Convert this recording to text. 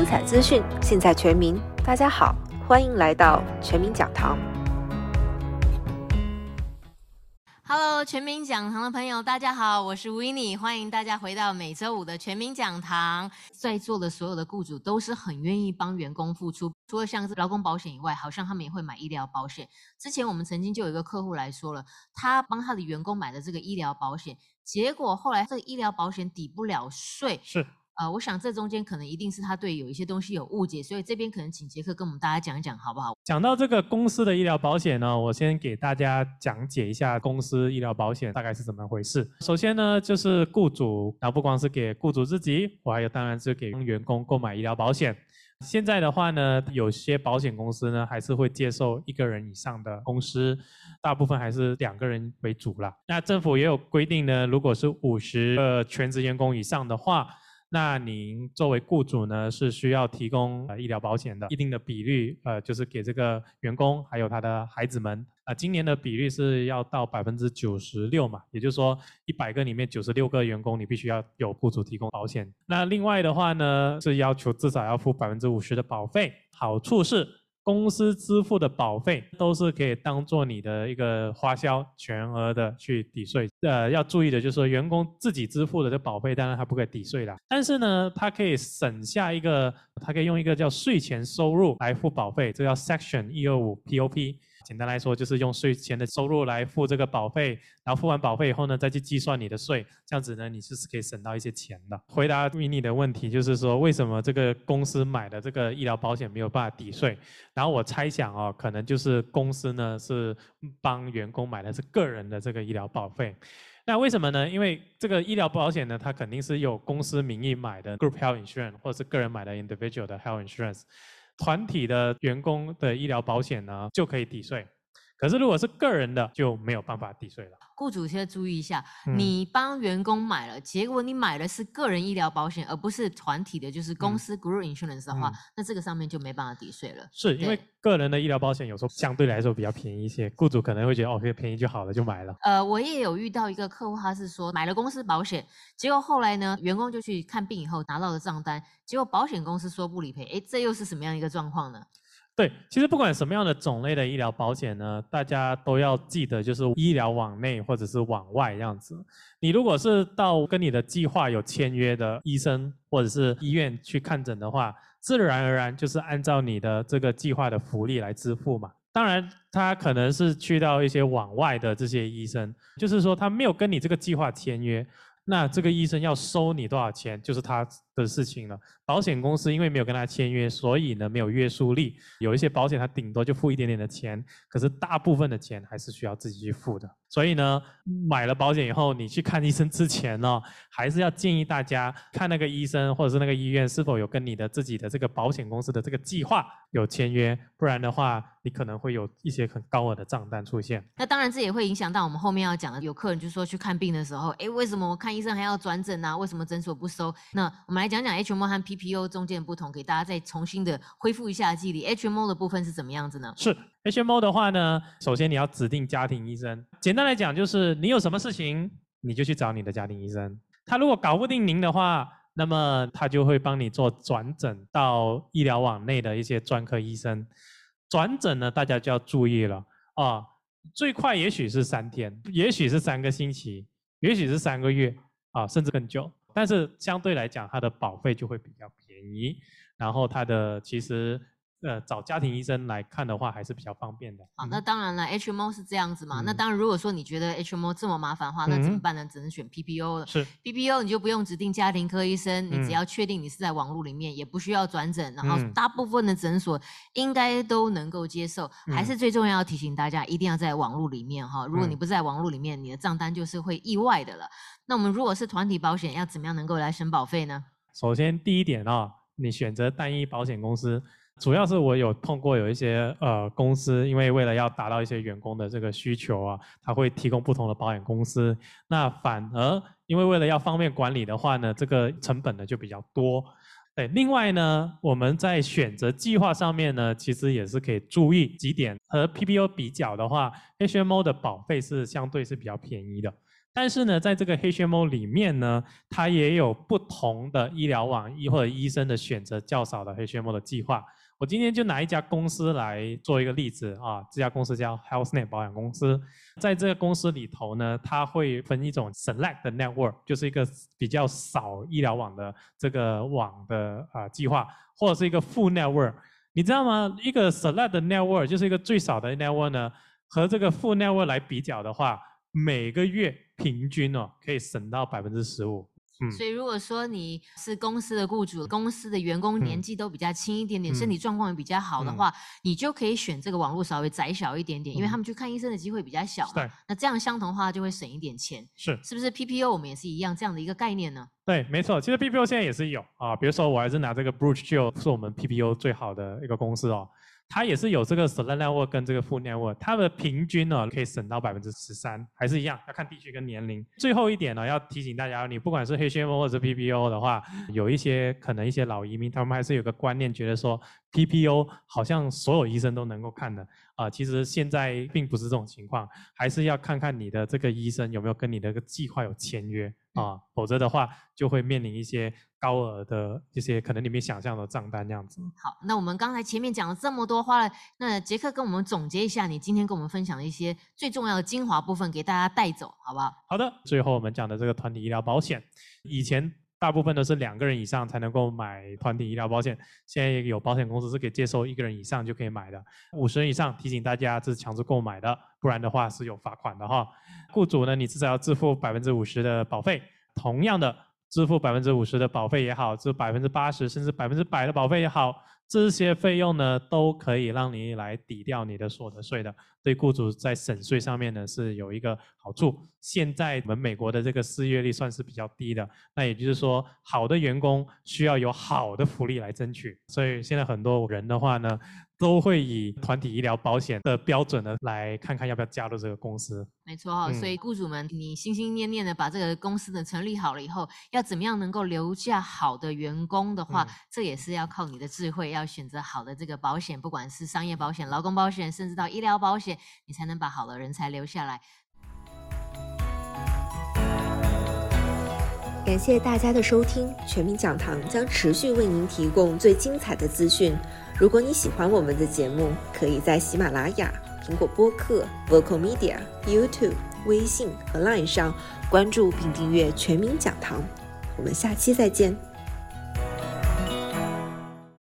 精彩资讯，尽在全民。大家好，欢迎来到全民讲堂。Hello，全民讲堂的朋友，大家好，我是 w i n n i e 欢迎大家回到每周五的全民讲堂。在座的所有的雇主都是很愿意帮员工付出，除了像是劳工保险以外，好像他们也会买医疗保险。之前我们曾经就有一个客户来说了，他帮他的员工买的这个医疗保险，结果后来这个医疗保险抵不了税。是。呃，我想这中间可能一定是他对有一些东西有误解，所以这边可能请杰克跟我们大家讲一讲，好不好？讲到这个公司的医疗保险呢，我先给大家讲解一下公司医疗保险大概是怎么回事。首先呢，就是雇主，然后不光是给雇主自己，我还有当然是给员工购买医疗保险。现在的话呢，有些保险公司呢还是会接受一个人以上的公司，大部分还是两个人为主了。那政府也有规定呢，如果是五十个全职员工以上的话。那您作为雇主呢，是需要提供呃医疗保险的一定的比率，呃，就是给这个员工还有他的孩子们。啊，今年的比率是要到百分之九十六嘛，也就是说一百个里面九十六个员工你必须要有雇主提供保险。那另外的话呢，是要求至少要付百分之五十的保费。好处是。公司支付的保费都是可以当做你的一个花销，全额的去抵税。呃，要注意的就是说，员工自己支付的这保费，当然他不可以抵税啦。但是呢，他可以省下一个，他可以用一个叫税前收入来付保费，这叫 Section 一二五 POP。简单来说，就是用税前的收入来付这个保费，然后付完保费以后呢，再去计算你的税，这样子呢，你是可以省到一些钱的。回答你的问题，就是说为什么这个公司买的这个医疗保险没有办法抵税？然后我猜想哦，可能就是公司呢是帮员工买的是个人的这个医疗保费。那为什么呢？因为这个医疗保险呢，它肯定是有公司名义买的 group health insurance，或者是个人买的 individual 的 health insurance。团体的员工的医疗保险呢，就可以抵税。可是如果是个人的，就没有办法抵税了。雇主先注意一下，你帮员工买了，结果你买的是个人医疗保险，而不是团体的，就是公司 group insurance 的话，那这个上面就没办法抵税了。是因为个人的医疗保险有时候相对来说比较便宜一些，雇主可能会觉得哦，可以便宜就好了，就买了。呃，我也有遇到一个客户，他是说买了公司保险，结果后来呢，员工就去看病以后拿到了账单，结果保险公司说不理赔，哎，这又是什么样一个状况呢？对，其实不管什么样的种类的医疗保险呢，大家都要记得，就是医疗往内或者是往外这样子。你如果是到跟你的计划有签约的医生或者是医院去看诊的话，自然而然就是按照你的这个计划的福利来支付嘛。当然，他可能是去到一些往外的这些医生，就是说他没有跟你这个计划签约。那这个医生要收你多少钱，就是他的事情了。保险公司因为没有跟他签约，所以呢没有约束力。有一些保险他顶多就付一点点的钱，可是大部分的钱还是需要自己去付的。所以呢，买了保险以后，你去看医生之前呢，还是要建议大家看那个医生或者是那个医院是否有跟你的自己的这个保险公司的这个计划有签约，不然的话，你可能会有一些很高额的账单出现。那当然，这也会影响到我们后面要讲的，有客人就说去看病的时候，哎，为什么我看医生还要转诊啊？为什么诊所不收？那我们来讲讲 HMO 和 PPO 中间的不同，给大家再重新的恢复一下记忆。HMO 的部分是怎么样子呢？是。HMO 的话呢，首先你要指定家庭医生。简单来讲，就是你有什么事情，你就去找你的家庭医生。他如果搞不定您的话，那么他就会帮你做转诊到医疗网内的一些专科医生。转诊呢，大家就要注意了啊，最快也许是三天，也许是三个星期，也许是三个月啊，甚至更久。但是相对来讲，它的保费就会比较便宜，然后它的其实。呃，找家庭医生来看的话，还是比较方便的。好，那当然了，HMO 是这样子嘛。那当然，如果说你觉得 HMO 这么麻烦的话，那怎么办呢？只能选 PPO 了。是 PPO，你就不用指定家庭科医生，你只要确定你是在网络里面，也不需要转诊，然后大部分的诊所应该都能够接受。还是最重要要提醒大家，一定要在网络里面哈。如果你不在网络里面，你的账单就是会意外的了。那我们如果是团体保险，要怎么样能够来省保费呢？首先第一点啊，你选择单一保险公司。主要是我有碰过有一些呃公司，因为为了要达到一些员工的这个需求啊，他会提供不同的保险公司。那反而因为为了要方便管理的话呢，这个成本呢就比较多。对，另外呢，我们在选择计划上面呢，其实也是可以注意几点。和 PPO 比较的话，HMO 的保费是相对是比较便宜的。但是呢，在这个 HMO 里面呢，它也有不同的医疗网医或者医生的选择较少的 HMO 的计划。我今天就拿一家公司来做一个例子啊，这家公司叫 HealthNet 保险公司。在这个公司里头呢，它会分一种 Select 的 Network，就是一个比较少医疗网的这个网的啊计划，或者是一个 Full Network。你知道吗？一个 Select 的 Network 就是一个最少的 Network 呢，和这个 Full Network 来比较的话，每个月平均哦可以省到百分之十五。所以，如果说你是公司的雇主，公司的员工年纪都比较轻一点点，身体状况也比较好的话，你就可以选这个网络稍微窄小一点点，因为他们去看医生的机会比较小嘛。那这样相同的话就会省一点钱。是。是不是 PPO 我们也是一样这样的一个概念呢？对，没错。其实 PPO 现在也是有啊，比如说我还是拿这个 Bruce Shield 是我们 PPO 最好的一个公司哦。它也是有这个 seller network 跟这个 full network，它的平均呢可以省到百分之十三，还是一样，要看地区跟年龄。最后一点呢，要提醒大家，你不管是 HMO 或者 PPO 的话，有一些可能一些老移民，他们还是有个观念，觉得说 PPO 好像所有医生都能够看的啊，其实现在并不是这种情况，还是要看看你的这个医生有没有跟你的个计划有签约。啊，否则的话就会面临一些高额的一些可能你没想象的账单这样子。好，那我们刚才前面讲了这么多，花了那杰克跟我们总结一下，你今天跟我们分享的一些最重要的精华部分，给大家带走，好不好？好的，最后我们讲的这个团体医疗保险，以前。大部分都是两个人以上才能够买团体医疗保险，现在有保险公司是可以接受一个人以上就可以买的。五十人以上，提醒大家这是强制购买的，不然的话是有罚款的哈。雇主呢，你至少要支付百分之五十的保费。同样的，支付百分之五十的保费也好，支付百分之八十甚至百分之百的保费也好。这些费用呢，都可以让你来抵掉你的所得税的，对雇主在省税上面呢是有一个好处。现在我们美国的这个失业率算是比较低的，那也就是说，好的员工需要有好的福利来争取，所以现在很多人的话呢。都会以团体医疗保险的标准呢，来看看要不要加入这个公司。没错哈，所以雇主们，你心心念念的把这个公司呢成立好了以后，要怎么样能够留下好的员工的话，这也是要靠你的智慧，要选择好的这个保险，不管是商业保险、劳工保险，甚至到医疗保险，你才能把好的人才留下来。感谢大家的收听，全民讲堂将持续为您提供最精彩的资讯。如果你喜欢我们的节目，可以在喜马拉雅、苹果播客、Vocal Media、YouTube、微信和 Line 上关注并订阅全民讲堂。我们下期再见。